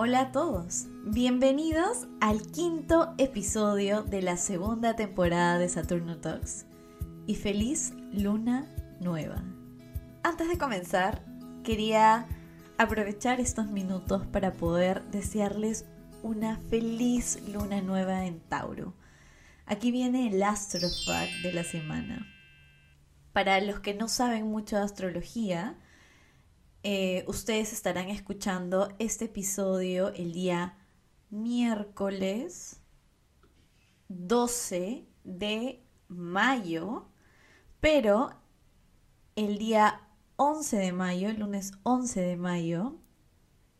Hola a todos, bienvenidos al quinto episodio de la segunda temporada de Saturno Talks y feliz luna nueva. Antes de comenzar, quería aprovechar estos minutos para poder desearles una feliz luna nueva en Tauro. Aquí viene el astrofact de la semana. Para los que no saben mucho de astrología, eh, ustedes estarán escuchando este episodio el día miércoles 12 de mayo, pero el día 11 de mayo, el lunes 11 de mayo,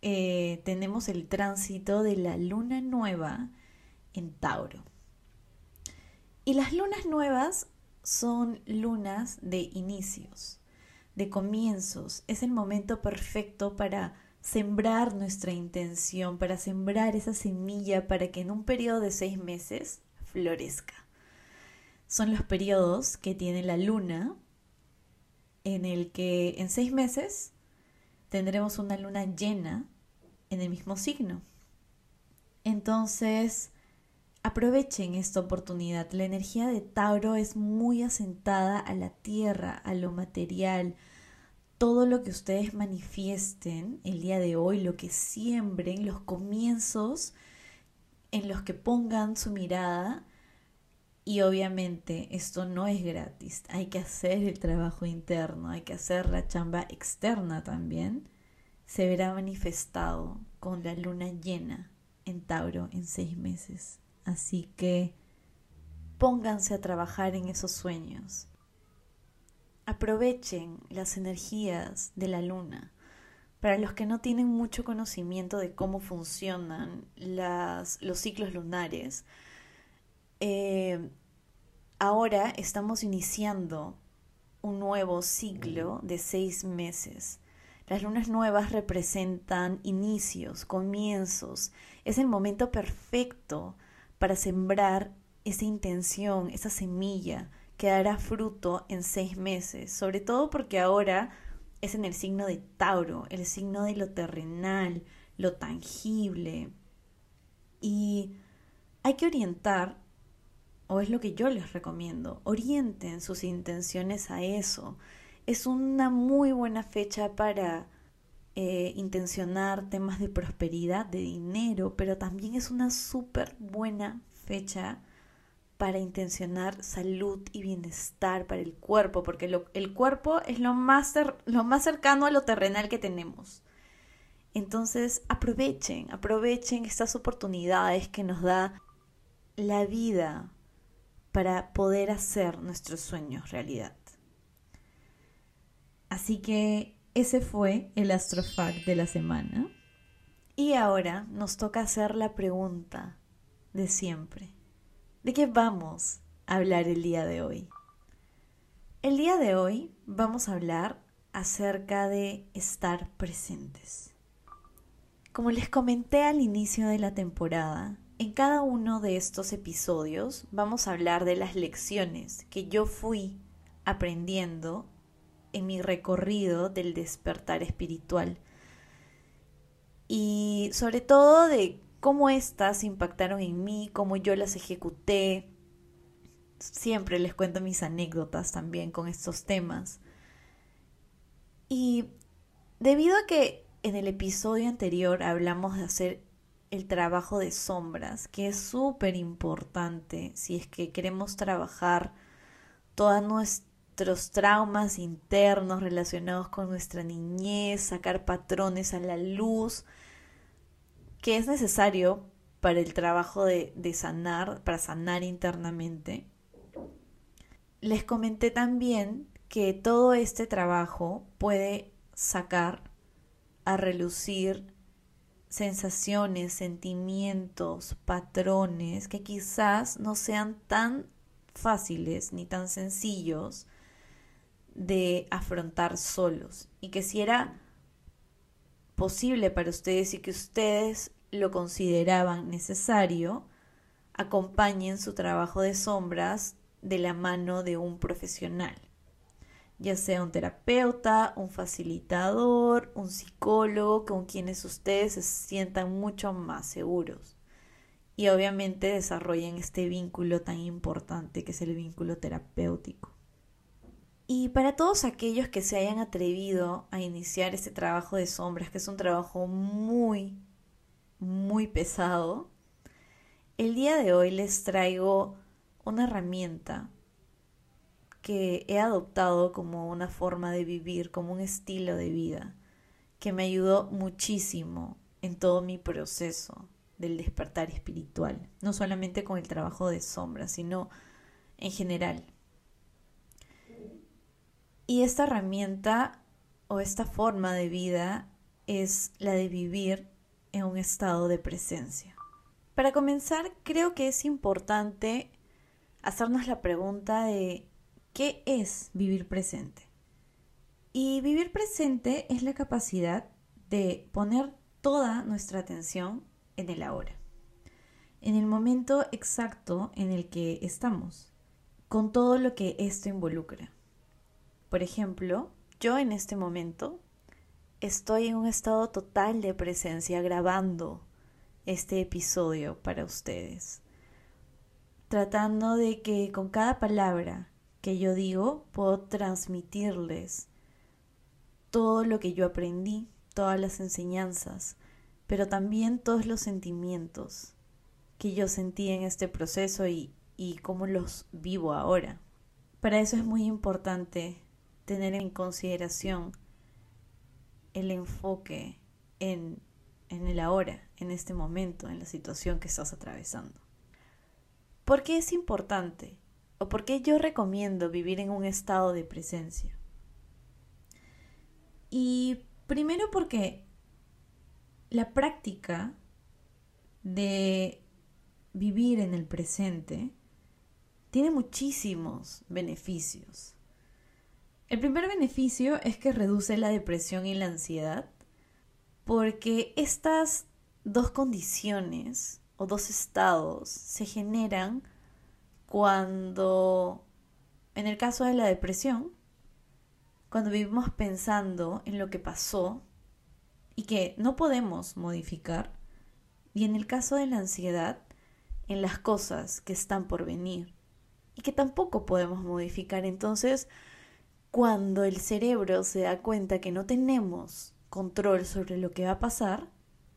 eh, tenemos el tránsito de la luna nueva en Tauro. Y las lunas nuevas son lunas de inicios de comienzos. Es el momento perfecto para sembrar nuestra intención, para sembrar esa semilla para que en un periodo de seis meses florezca. Son los periodos que tiene la luna en el que en seis meses tendremos una luna llena en el mismo signo. Entonces, aprovechen esta oportunidad. La energía de Tauro es muy asentada a la tierra, a lo material, todo lo que ustedes manifiesten el día de hoy, lo que siembren, los comienzos en los que pongan su mirada. Y obviamente esto no es gratis, hay que hacer el trabajo interno, hay que hacer la chamba externa también. Se verá manifestado con la luna llena en Tauro en seis meses. Así que pónganse a trabajar en esos sueños. Aprovechen las energías de la luna. Para los que no tienen mucho conocimiento de cómo funcionan las, los ciclos lunares, eh, ahora estamos iniciando un nuevo ciclo de seis meses. Las lunas nuevas representan inicios, comienzos. Es el momento perfecto para sembrar esa intención, esa semilla que dará fruto en seis meses, sobre todo porque ahora es en el signo de Tauro, el signo de lo terrenal, lo tangible. Y hay que orientar, o es lo que yo les recomiendo, orienten sus intenciones a eso. Es una muy buena fecha para eh, intencionar temas de prosperidad, de dinero, pero también es una súper buena fecha para intencionar salud y bienestar para el cuerpo, porque el cuerpo es lo más, lo más cercano a lo terrenal que tenemos. Entonces aprovechen, aprovechen estas oportunidades que nos da la vida para poder hacer nuestros sueños realidad. Así que ese fue el astrofact de la semana. Y ahora nos toca hacer la pregunta de siempre. ¿De qué vamos a hablar el día de hoy? El día de hoy vamos a hablar acerca de estar presentes. Como les comenté al inicio de la temporada, en cada uno de estos episodios vamos a hablar de las lecciones que yo fui aprendiendo en mi recorrido del despertar espiritual. Y sobre todo de cómo éstas impactaron en mí, cómo yo las ejecuté. Siempre les cuento mis anécdotas también con estos temas. Y debido a que en el episodio anterior hablamos de hacer el trabajo de sombras, que es súper importante si es que queremos trabajar todos nuestros traumas internos relacionados con nuestra niñez, sacar patrones a la luz, que es necesario para el trabajo de, sanar, para sanar internamente. Les comenté también que todo este trabajo puede sacar a relucir sensaciones, sentimientos, patrones que quizás no sean tan fáciles ni tan sencillos de afrontar solos y que si era posible para ustedes y que ustedes lo consideraban necesario, acompañen su trabajo de sombras de la mano de un profesional. ya sea un terapeuta, un facilitador, un psicólogo con quienes ustedes se sientan mucho más seguros. Y obviamente desarrollen este vínculo tan importante que es el vínculo terapéutico. Y para todos aquellos que se hayan atrevido a iniciar este trabajo de sombras, que es un trabajo muy, muy pesado, el día de hoy les traigo una herramienta que he adoptado como una forma de vivir, como un estilo de vida, que me ayudó muchísimo en todo mi proceso del despertar espiritual, no solamente con el trabajo de sombra, sino en general. Y esta herramienta o esta forma de vida es la de vivir en un estado de presencia. Para comenzar, creo que es importante hacernos la pregunta de ¿Qué es vivir presente? Y vivir presente es la capacidad de poner toda nuestra atención en el ahora, en el momento exacto en el que estamos, con todo lo que esto involucra. Por ejemplo, yo en este momento estoy en un estado total de presencia grabando este episodio para ustedes, tratando de que con cada palabra que yo digo, puedo transmitirles todo lo que yo aprendí, todas las enseñanzas, pero también todos los sentimientos que yo sentí en este proceso y, cómo los vivo ahora. Para eso es muy importante tener en consideración el enfoque en, en el ahora, en este momento, en la situación que estás atravesando. ¿Por qué es importante? o por qué yo recomiendo vivir en un estado de presencia. Y primero porque la práctica de vivir en el presente tiene muchísimos beneficios. El primer beneficio es que reduce la depresión y la ansiedad porque estas dos condiciones o dos estados se generan cuando, en el caso de la depresión, cuando vivimos pensando en lo que pasó y que no podemos modificar, y en el caso de la ansiedad, en las cosas que están por venir y que tampoco podemos modificar. Entonces, cuando el cerebro se da cuenta que no tenemos control sobre lo que va a pasar,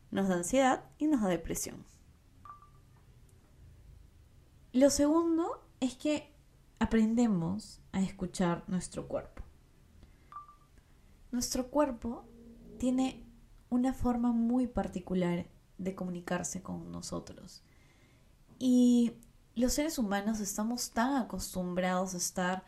nos da ansiedad y nos da depresión. Lo segundo es que aprendemos a escuchar nuestro cuerpo. Nuestro cuerpo tiene una forma muy particular de comunicarse con nosotros. Y los seres humanos estamos tan acostumbrados a estar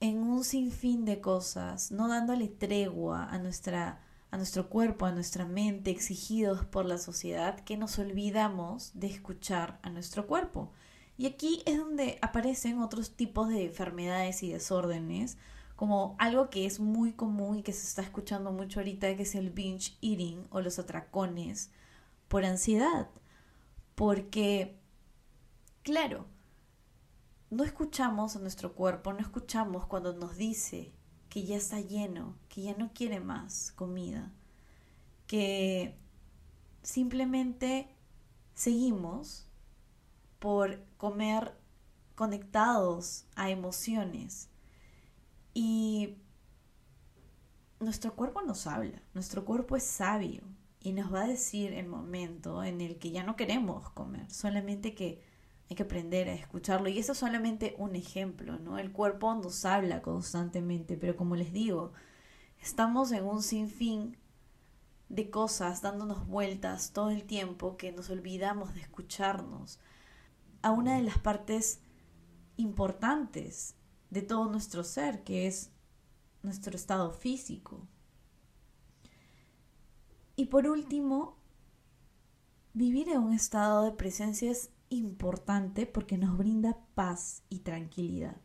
en un sinfín de cosas, no dándole tregua a nuestra a nuestro cuerpo, a nuestra mente, exigidos por la sociedad, que nos olvidamos de escuchar a nuestro cuerpo. Y aquí es donde aparecen otros tipos de enfermedades y desórdenes, como algo que es muy común y que se está escuchando mucho ahorita, que es el binge eating o los atracones por ansiedad. Porque, claro, no escuchamos a nuestro cuerpo, no escuchamos cuando nos dice que ya está lleno, que ya no quiere más comida, que simplemente seguimos por comer conectados a emociones. Y nuestro cuerpo nos habla, nuestro cuerpo es sabio y nos va a decir el momento en el que ya no queremos comer, solamente que hay que aprender a escucharlo. Y eso es solamente un ejemplo, ¿no? El cuerpo nos habla constantemente, pero como les digo, estamos en un sinfín de cosas dándonos vueltas todo el tiempo que nos olvidamos de escucharnos a una de las partes importantes de todo nuestro ser, que es nuestro estado físico. Y por último, vivir en un estado de presencia es importante porque nos brinda paz y tranquilidad.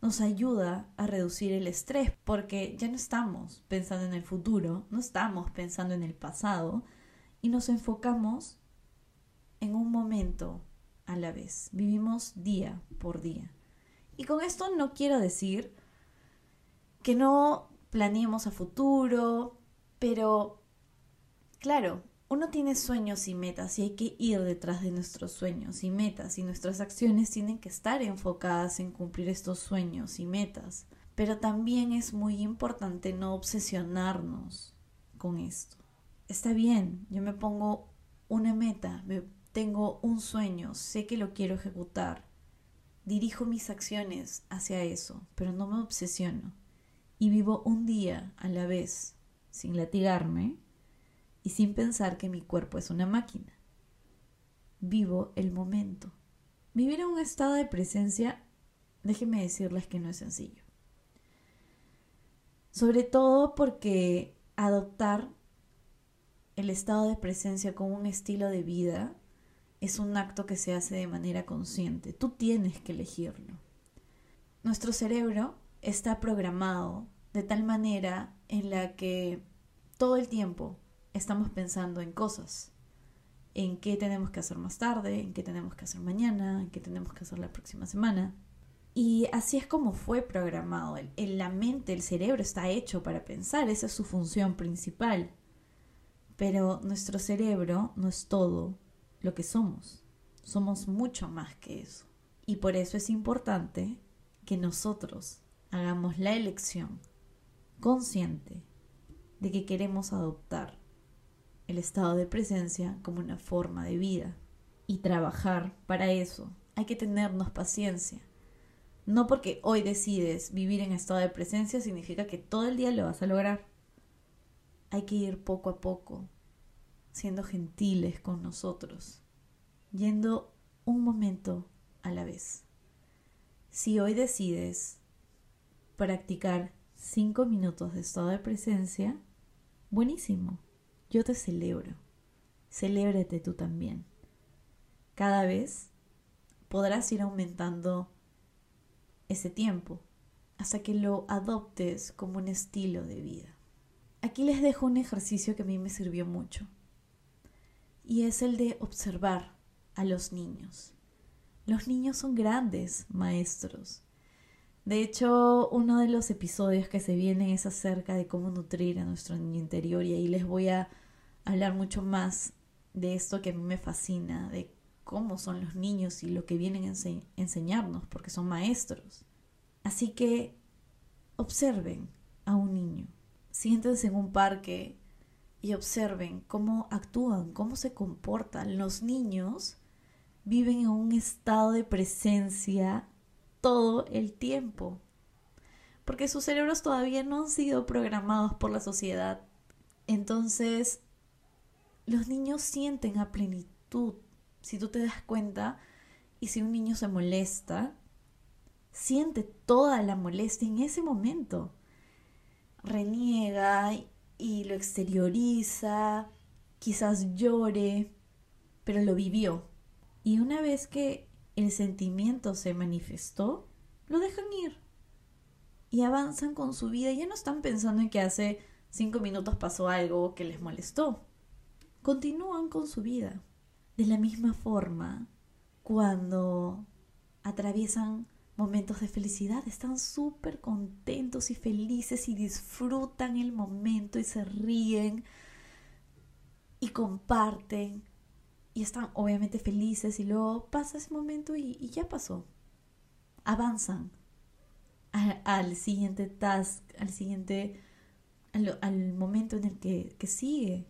Nos ayuda a reducir el estrés porque ya no estamos pensando en el futuro, no estamos pensando en el pasado y nos enfocamos en un momento a la vez. Vivimos día por día. Y con esto no quiero decir que no planeemos a futuro, pero claro, uno tiene sueños y metas y hay que ir detrás de nuestros sueños y metas y nuestras acciones tienen que estar enfocadas en cumplir estos sueños y metas. Pero también es muy importante no obsesionarnos con esto. Está bien, yo me pongo una meta, tengo un sueño, sé que lo quiero ejecutar, dirijo mis acciones hacia eso, pero no me obsesiono y vivo un día a la vez sin latigarme y sin pensar que mi cuerpo es una máquina. Vivo el momento. Vivir en un estado de presencia, déjenme decirles que no es sencillo. Sobre todo porque adoptar el estado de presencia como un estilo de vida es un acto que se hace de manera consciente. Tú tienes que elegirlo. Nuestro cerebro está programado de tal manera en la que todo el tiempo estamos pensando en cosas, en qué tenemos que hacer más tarde, en qué tenemos que hacer mañana, en qué tenemos que hacer la próxima semana. Y así es como fue programado. En la mente, el cerebro está hecho para pensar, esa es su función principal. Pero nuestro cerebro no es todo lo que somos. Somos mucho más que eso. Y por eso es importante que nosotros hagamos la elección consciente de que queremos adoptar el estado de presencia como una forma de vida y trabajar para eso. Hay que tenernos paciencia. No porque hoy decides vivir en estado de presencia significa que todo el día lo vas a lograr. Hay que ir poco a poco, siendo gentiles con nosotros, yendo un momento a la vez. Si hoy decides practicar cinco minutos de estado de presencia, buenísimo, yo te celebro. Celébrate tú también. Cada vez podrás ir aumentando ese tiempo hasta que lo adoptes como un estilo de vida. Aquí les dejo un ejercicio que a mí me sirvió mucho y es el de observar a los niños. Los niños son grandes maestros. De hecho, uno de los episodios que se vienen es acerca de cómo nutrir a nuestro niño interior y ahí les voy a hablar mucho más de esto que a mí me fascina, de cómo son los niños y lo que vienen a enseñarnos, porque son maestros. Así que observen a un niño, siéntense en un parque y observen cómo actúan, cómo se comportan. Los niños viven en un estado de presencia todo el tiempo, porque sus cerebros todavía no han sido programados por la sociedad. Entonces, los niños sienten a plenitud. Si tú te das cuenta, y si un niño se molesta, siente toda la molestia en ese momento. Reniega y lo exterioriza, quizás llore, pero lo vivió. Y una vez que el sentimiento se manifestó, lo dejan ir. Y avanzan con su vida. Ya no están pensando en que hace cinco minutos pasó algo que les molestó. Continúan con su vida. De la misma forma, cuando atraviesan momentos de felicidad, están súper contentos y felices y disfrutan el momento y se ríen y comparten y están obviamente felices y luego pasa ese momento y, ya pasó. Avanzan al, siguiente task, al siguiente, al, momento en el que, que sigue.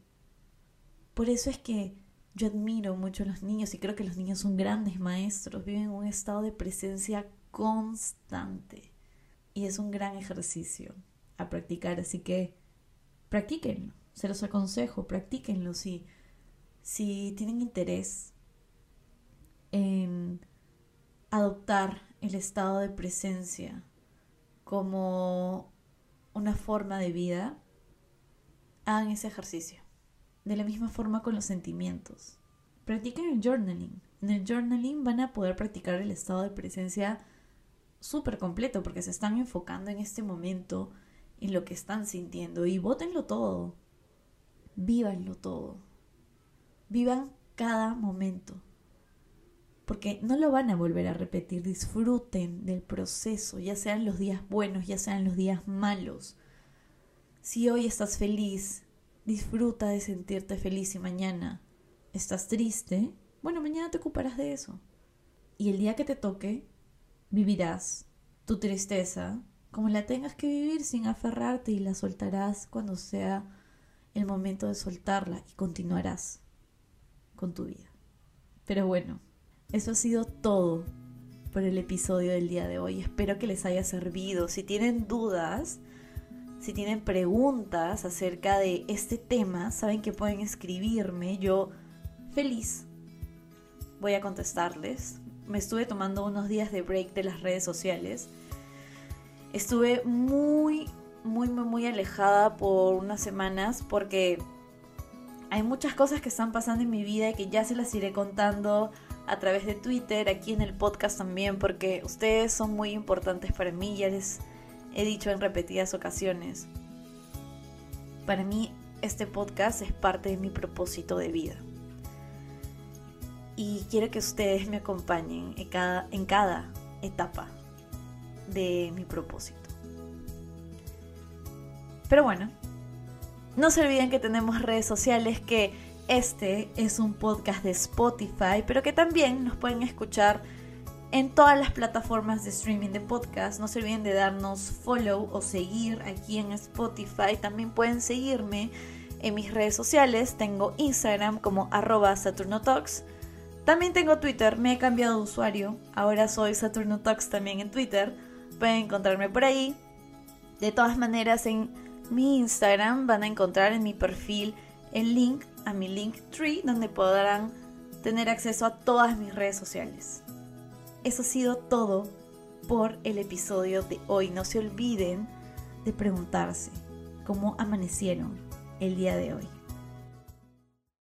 Por eso es que yo admiro mucho a los niños y creo que los niños son grandes maestros, viven en un estado de presencia constante. Y es un gran ejercicio a practicar, así que practíquenlo. Se los aconsejo, practíquenlo si, si tienen interés en adoptar el estado de presencia como una forma de vida, hagan ese ejercicio. De la misma forma con los sentimientos. Practiquen el journaling. En el journaling van a poder practicar el estado de presencia súper completo porque se están enfocando en este momento, en lo que están sintiendo y votenlo todo. Vívanlo todo. Vivan cada momento. porque no lo van a volver a repetir. Disfruten del proceso, ya sean los días buenos, ya sean los días malos. Si hoy estás feliz, disfruta de sentirte feliz y mañana estás triste, bueno, mañana te ocuparás de eso. Y el día que te toque, vivirás tu tristeza como la tengas que vivir sin aferrarte y la soltarás cuando sea el momento de soltarla y continuarás con tu vida. Pero bueno, eso ha sido todo por el episodio del día de hoy. Espero que les haya servido. Si tienen dudas, si tienen preguntas acerca de este tema, saben que pueden escribirme. Yo feliz voy a contestarles. Me estuve tomando unos días de break de las redes sociales. Estuve muy, muy, muy, muy alejada por unas semanas porque hay muchas cosas que están pasando en mi vida y que ya se las iré contando a través de Twitter, aquí en el podcast también, porque ustedes son muy importantes para mí, ya les he dicho en repetidas ocasiones. Para mí este podcast es parte de mi propósito de vida. Y quiero que ustedes me acompañen en cada, en cada etapa de mi propósito. Pero bueno, no se olviden que tenemos redes sociales, que este es un podcast de Spotify, pero que también nos pueden escuchar en todas las plataformas de streaming de podcast. No se olviden de darnos follow o seguir aquí en Spotify. También pueden seguirme en mis redes sociales. Tengo Instagram como arroba SaturnoTalks. También tengo Twitter, me he cambiado de usuario. Ahora soy SaturnoTalks también en Twitter. Pueden encontrarme por ahí. De todas maneras, en mi Instagram van a encontrar en mi perfil el link a mi link tree donde podrán tener acceso a todas mis redes sociales. Eso ha sido todo por el episodio de hoy. No se olviden de preguntarse cómo amanecieron el día de hoy.